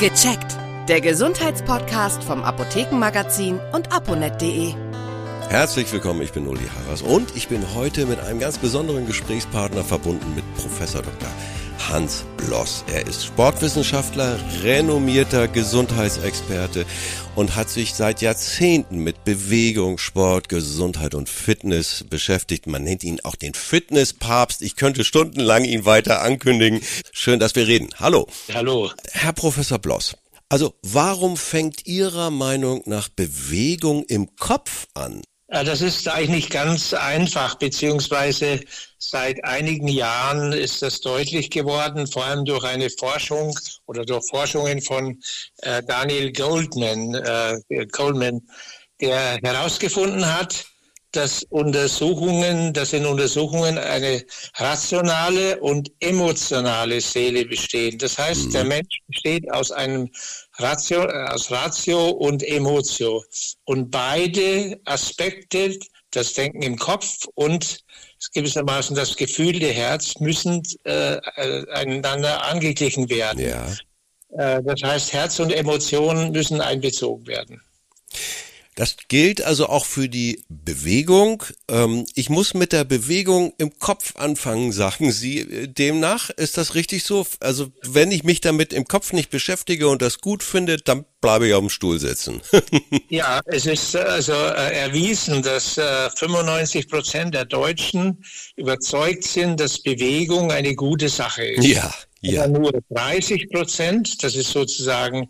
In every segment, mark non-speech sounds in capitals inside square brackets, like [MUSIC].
Gecheckt. Der Gesundheitspodcast vom Apothekenmagazin und aponet.de. Herzlich willkommen, ich bin Uli Harras und ich bin heute mit einem ganz besonderen Gesprächspartner verbunden mit Professor Dr. Hans Bloss. Er ist Sportwissenschaftler, renommierter Gesundheitsexperte und hat sich seit Jahrzehnten mit Bewegung, Sport, Gesundheit und Fitness beschäftigt. Man nennt ihn auch den Fitnesspapst. Ich könnte stundenlang ihn weiter ankündigen. Schön, dass wir reden. Hallo. Hallo. Herr Professor Bloss. Also, warum fängt Ihrer Meinung nach Bewegung im Kopf an? Das ist eigentlich nicht ganz einfach, beziehungsweise seit einigen Jahren ist das deutlich geworden, vor allem durch eine Forschung oder durch Forschungen von äh, Daniel Goldman, äh, Goldman, der herausgefunden hat, dass Untersuchungen, dass in Untersuchungen eine rationale und emotionale Seele bestehen. Das heißt, mhm. der Mensch besteht aus einem Ratio, aus Ratio und Emotio. Und beide Aspekte, das Denken im Kopf und gewissermaßen das Gefühl der Herz, müssen äh, einander angeglichen werden. Ja. Äh, das heißt, Herz und Emotionen müssen einbezogen werden. Das gilt also auch für die Bewegung. Ähm, ich muss mit der Bewegung im Kopf anfangen, sagen Sie. Demnach ist das richtig so? Also wenn ich mich damit im Kopf nicht beschäftige und das gut finde, dann bleibe ich auf dem Stuhl sitzen. [LAUGHS] ja, es ist also äh, erwiesen, dass 95 äh, Prozent der Deutschen überzeugt sind, dass Bewegung eine gute Sache ist. Ja. Ja. nur 30 Prozent, das ist sozusagen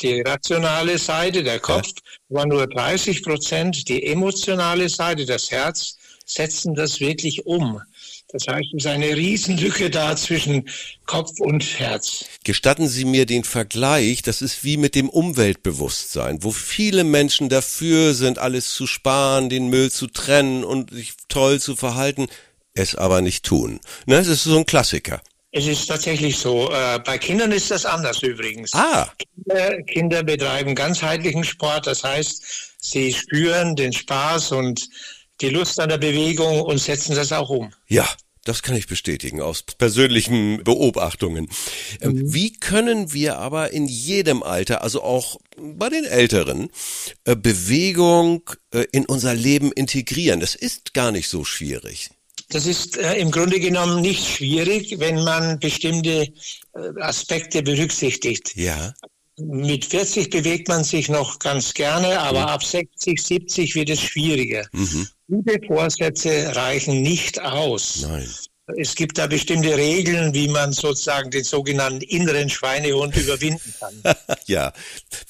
die rationale Seite, der Kopf, ja. aber nur 30 Prozent, die emotionale Seite, das Herz, setzen das wirklich um. Das heißt, es ist eine Riesenlücke da zwischen Kopf und Herz. Gestatten Sie mir den Vergleich, das ist wie mit dem Umweltbewusstsein, wo viele Menschen dafür sind, alles zu sparen, den Müll zu trennen und sich toll zu verhalten, es aber nicht tun. Ne, es ist so ein Klassiker. Es ist tatsächlich so. Äh, bei Kindern ist das anders übrigens. Ah. Kinder, Kinder betreiben ganzheitlichen Sport. Das heißt, sie spüren den Spaß und die Lust an der Bewegung und setzen das auch um. Ja, das kann ich bestätigen aus persönlichen Beobachtungen. Ähm, mhm. Wie können wir aber in jedem Alter, also auch bei den Älteren, äh, Bewegung äh, in unser Leben integrieren? Das ist gar nicht so schwierig. Das ist äh, im Grunde genommen nicht schwierig, wenn man bestimmte äh, Aspekte berücksichtigt. Ja. Mit 40 bewegt man sich noch ganz gerne, aber mhm. ab 60, 70 wird es schwieriger. Mhm. Gute Vorsätze reichen nicht aus. Nein. Es gibt da bestimmte Regeln, wie man sozusagen den sogenannten inneren Schweinehund überwinden kann. [LAUGHS] ja.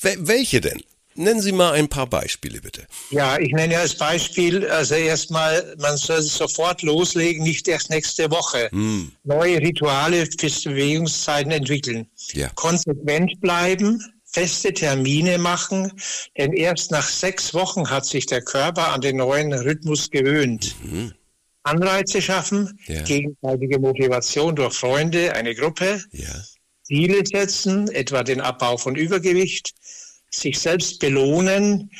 Welche denn? Nennen Sie mal ein paar Beispiele, bitte. Ja, ich nenne als Beispiel, also erstmal, man soll sofort loslegen, nicht erst nächste Woche. Hm. Neue Rituale fürs Bewegungszeiten entwickeln. Ja. Konsequent bleiben, feste Termine machen, denn erst nach sechs Wochen hat sich der Körper an den neuen Rhythmus gewöhnt. Mhm. Anreize schaffen, ja. gegenseitige Motivation durch Freunde, eine Gruppe, ja. Ziele setzen, etwa den Abbau von Übergewicht, sich selbst belohnen,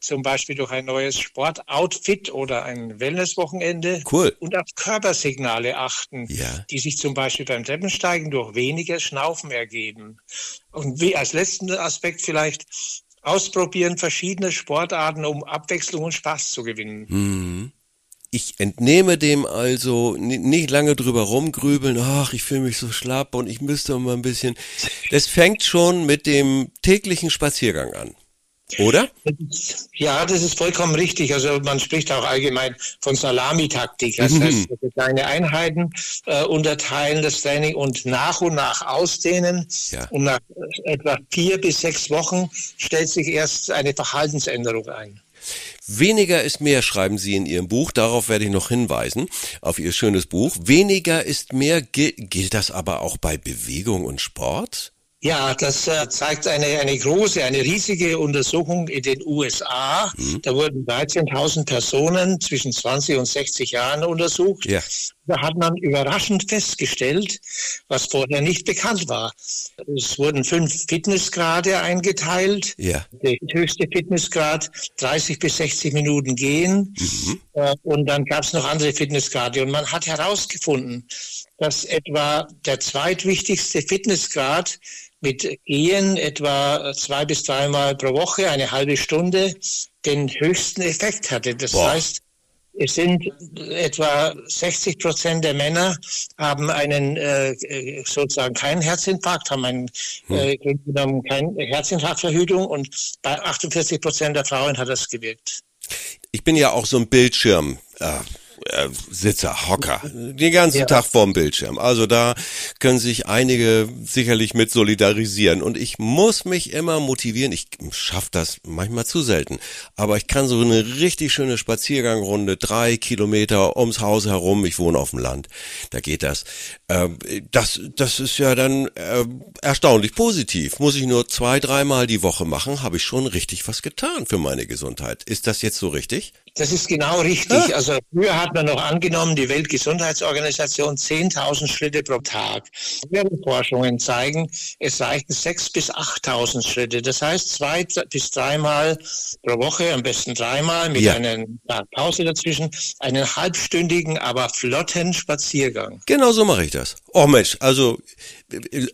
zum Beispiel durch ein neues Sportoutfit oder ein Wellnesswochenende. Cool. Und auf Körpersignale achten, ja. die sich zum Beispiel beim Treppensteigen durch weniger Schnaufen ergeben. Und wie als letzten Aspekt vielleicht ausprobieren verschiedene Sportarten, um Abwechslung und Spaß zu gewinnen. Mhm. Ich entnehme dem also nicht lange drüber rumgrübeln, ach, ich fühle mich so schlapp und ich müsste mal ein bisschen. Das fängt schon mit dem täglichen Spaziergang an. Oder? Ja, das ist vollkommen richtig. Also man spricht auch allgemein von Salamitaktik. Das mhm. heißt, kleine Einheiten äh, unterteilen das Training und nach und nach ausdehnen. Ja. Und nach etwa vier bis sechs Wochen stellt sich erst eine Verhaltensänderung ein. Weniger ist mehr, schreiben Sie in Ihrem Buch. Darauf werde ich noch hinweisen, auf Ihr schönes Buch. Weniger ist mehr. Gilt das aber auch bei Bewegung und Sport? Ja, das äh, zeigt eine, eine große, eine riesige Untersuchung in den USA. Mhm. Da wurden 13.000 Personen zwischen 20 und 60 Jahren untersucht. Ja. Da hat man überraschend festgestellt, was vorher nicht bekannt war. Es wurden fünf Fitnessgrade eingeteilt. Ja. Der höchste Fitnessgrad 30 bis 60 Minuten gehen. Mhm. Äh, und dann gab es noch andere Fitnessgrade. Und man hat herausgefunden, dass etwa der zweitwichtigste Fitnessgrad mit Gehen etwa zwei bis dreimal pro Woche, eine halbe Stunde, den höchsten Effekt hatte. Das Boah. heißt, es sind etwa 60 Prozent der Männer haben einen äh, sozusagen keinen Herzinfarkt, haben einen hm. äh, keine Herzinfarktverhütung und bei 48 Prozent der Frauen hat das gewirkt. Ich bin ja auch so ein Bildschirm. Äh, äh, Sitzer, Hocker, den ganzen ja. Tag vorm Bildschirm. Also da können sich einige sicherlich mit solidarisieren. Und ich muss mich immer motivieren. Ich schaffe das manchmal zu selten. Aber ich kann so eine richtig schöne Spaziergangrunde, drei Kilometer ums Haus herum. Ich wohne auf dem Land. Da geht das. Ähm, das, das ist ja dann äh, erstaunlich positiv. Muss ich nur zwei, dreimal die Woche machen, habe ich schon richtig was getan für meine Gesundheit. Ist das jetzt so richtig? Das ist genau richtig. Also früher hat man noch angenommen, die Weltgesundheitsorganisation 10.000 Schritte pro Tag. Ihre Forschungen zeigen, es reichen 6.000 bis 8.000 Schritte. Das heißt zwei bis dreimal pro Woche, am besten dreimal mit ja. einer Pause dazwischen, einen halbstündigen, aber flotten Spaziergang. Genau so mache ich das. Oh Mensch, also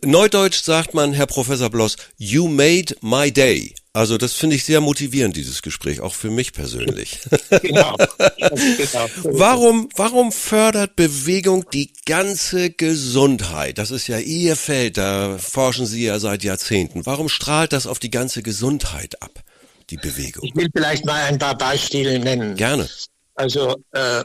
Neudeutsch sagt man, Herr Professor Bloss, you made my day. Also das finde ich sehr motivierend, dieses Gespräch, auch für mich persönlich. [LAUGHS] Genau. genau. warum, warum fördert Bewegung die ganze Gesundheit? Das ist ja Ihr Feld, da forschen Sie ja seit Jahrzehnten. Warum strahlt das auf die ganze Gesundheit ab, die Bewegung? Ich will vielleicht mal ein paar Beispiele nennen. Gerne. Also äh,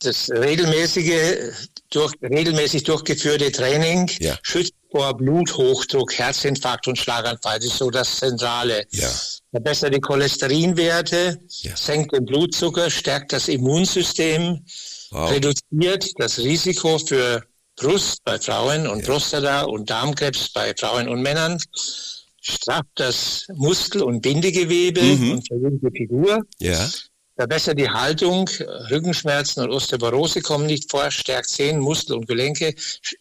das regelmäßige, durch, regelmäßig durchgeführte Training ja. schützt vor Bluthochdruck, Herzinfarkt und Schlaganfall. Das ist so das Zentrale. Ja. Verbessert die Cholesterinwerte, ja. senkt den Blutzucker, stärkt das Immunsystem, wow. reduziert das Risiko für Brust bei Frauen und ja. Prostata und Darmkrebs bei Frauen und Männern, strafft das Muskel- und Bindegewebe mhm. und verjüngt die Figur. Ja verbessert die Haltung, Rückenschmerzen und Osteoporose kommen nicht vor, stärkt Zehen, Muskel und Gelenke,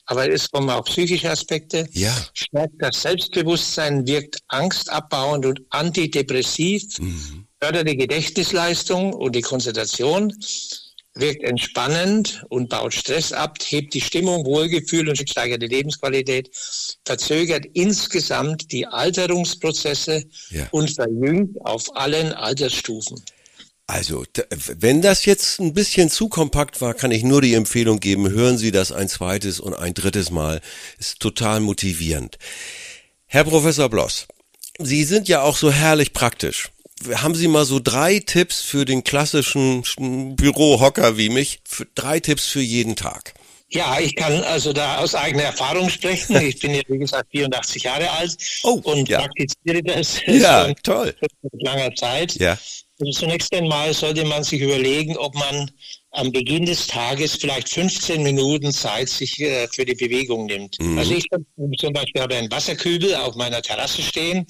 aber es kommen auch psychische Aspekte, ja. stärkt das Selbstbewusstsein, wirkt angstabbauend und antidepressiv, mhm. fördert die Gedächtnisleistung und die Konzentration, wirkt entspannend und baut Stress ab, hebt die Stimmung, Wohlgefühl und steigert die Lebensqualität, verzögert insgesamt die Alterungsprozesse ja. und verjüngt auf allen Altersstufen. Also, wenn das jetzt ein bisschen zu kompakt war, kann ich nur die Empfehlung geben, hören Sie das ein zweites und ein drittes Mal. Ist total motivierend. Herr Professor Bloss, Sie sind ja auch so herrlich praktisch. Haben Sie mal so drei Tipps für den klassischen Bürohocker wie mich? Für drei Tipps für jeden Tag. Ja, ich kann also da aus eigener Erfahrung sprechen. Ich bin ja, wie gesagt, 84 Jahre alt oh, und ja. praktiziere das ja, toll. seit langer Zeit. Ja. Also zunächst einmal sollte man sich überlegen, ob man am Beginn des Tages vielleicht 15 Minuten Zeit sich äh, für die Bewegung nimmt. Mhm. Also ich zum Beispiel habe einen Wasserkübel auf meiner Terrasse stehen.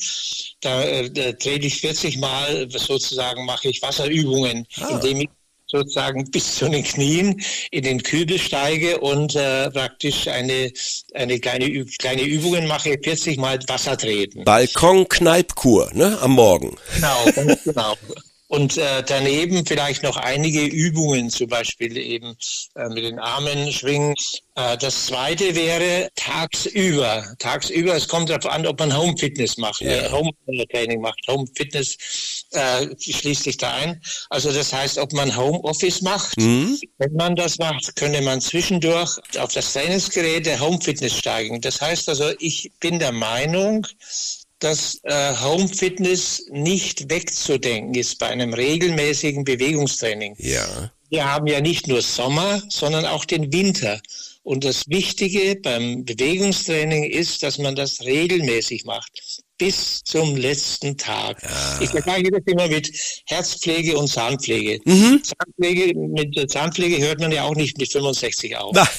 Da, äh, da trete ich 40 Mal sozusagen mache ich Wasserübungen, ah. indem ich sozusagen [LAUGHS] bis zu den Knien in den Kübel steige und äh, praktisch eine, eine kleine, kleine Übungen mache, 40 Mal Wasser treten. Balkon-Kneipkur, ne, am Morgen. Genau, genau. [LAUGHS] Und äh, daneben vielleicht noch einige Übungen, zum Beispiel eben äh, mit den Armen schwingen. Äh, das zweite wäre tagsüber. Tagsüber, es kommt darauf an, ob man Home Fitness macht, ja. äh, Home Training macht. Home Fitness äh, schließt sich da ein. Also das heißt, ob man Home Office macht. Mhm. Wenn man das macht, könnte man zwischendurch auf das Trainingsgerät der Home Fitness steigen. Das heißt also, ich bin der Meinung, dass äh, Home Fitness nicht wegzudenken ist bei einem regelmäßigen Bewegungstraining. Ja. Wir haben ja nicht nur Sommer, sondern auch den Winter. Und das Wichtige beim Bewegungstraining ist, dass man das regelmäßig macht. Bis zum letzten Tag. Ja. Ich vergleiche das immer mit Herzpflege und Zahnpflege. Mhm. Zahnpflege. Mit der Zahnpflege hört man ja auch nicht mit 65 auf. [LAUGHS]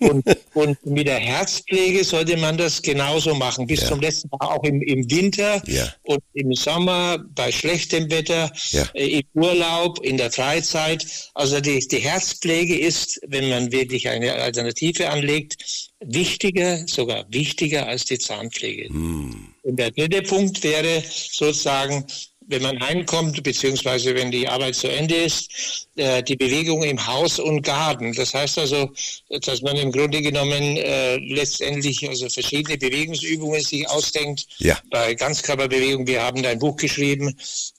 Und, und mit der Herzpflege sollte man das genauso machen, bis ja. zum letzten Tag, auch im, im Winter ja. und im Sommer, bei schlechtem Wetter, äh, im Urlaub, in der Freizeit. Also die, die Herzpflege ist, wenn man wirklich eine Alternative anlegt, wichtiger, sogar wichtiger als die Zahnpflege. Mm. Und der dritte Punkt wäre sozusagen, wenn man heimkommt, beziehungsweise wenn die Arbeit zu Ende ist, äh, die Bewegung im Haus und Garten. Das heißt also, dass man im Grunde genommen äh, letztendlich also verschiedene Bewegungsübungen sich ausdenkt. Ja. Bei Ganzkörperbewegung, wir haben ein Buch geschrieben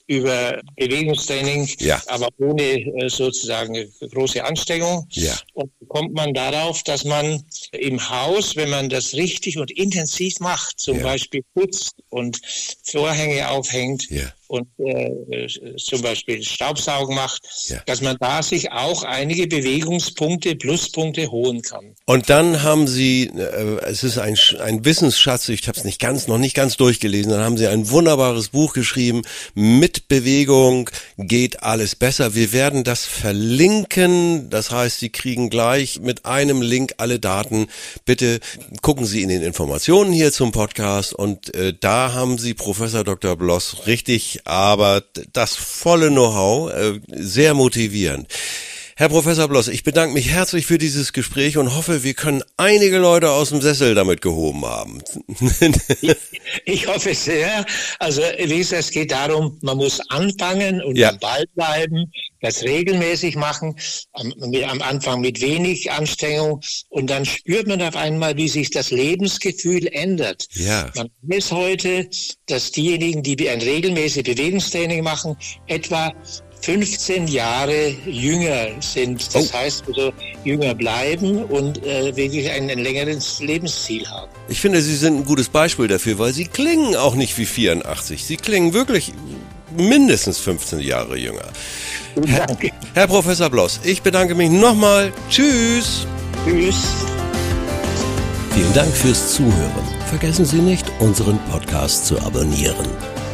über Bewegungstraining, ja. aber ohne äh, sozusagen große Anstrengung. Ja. Und kommt man darauf, dass man im Haus, wenn man das richtig und intensiv macht, zum ja. Beispiel putzt und Vorhänge aufhängt und äh, zum Beispiel Staubsaugen macht, dass man da sich auch einige Bewegungspunkte, Pluspunkte holen kann. Und dann haben Sie, äh, es ist ein, ein Wissensschatz, ich habe es nicht ganz, noch nicht ganz durchgelesen, dann haben Sie ein wunderbares Buch geschrieben, mit Bewegung geht alles besser. Wir werden das verlinken, das heißt, Sie kriegen gleich mit einem Link alle Daten. Bitte gucken Sie in den Informationen hier zum Podcast und äh, da haben Sie Professor Dr. Bloss richtig, aber das volle Know-how, äh, sehr motivierend. Herr Professor Bloss, ich bedanke mich herzlich für dieses Gespräch und hoffe, wir können einige Leute aus dem Sessel damit gehoben haben. [LAUGHS] ich, ich hoffe sehr. Also wie gesagt, es geht darum, man muss anfangen und Ja. am Ball bleiben, das regelmäßig machen, am, am Anfang mit wenig Anstrengung und dann spürt man auf einmal, wie sich das Lebensgefühl ändert. Ja. Man weiß heute, dass diejenigen, die ein regelmäßiges Bewegungstraining machen, etwa 15 Jahre jünger sind. Das Oh. heißt also jünger bleiben und äh, wirklich ein, ein längeres Lebensziel haben. Ich finde, Sie sind ein gutes Beispiel dafür, weil Sie klingen auch nicht wie 84. Sie klingen wirklich mindestens 15 Jahre jünger. Danke. Herr Professor Bloss, ich bedanke mich nochmal. Tschüss. Tschüss. Vielen Dank fürs Zuhören. Vergessen Sie nicht, unseren Podcast zu abonnieren.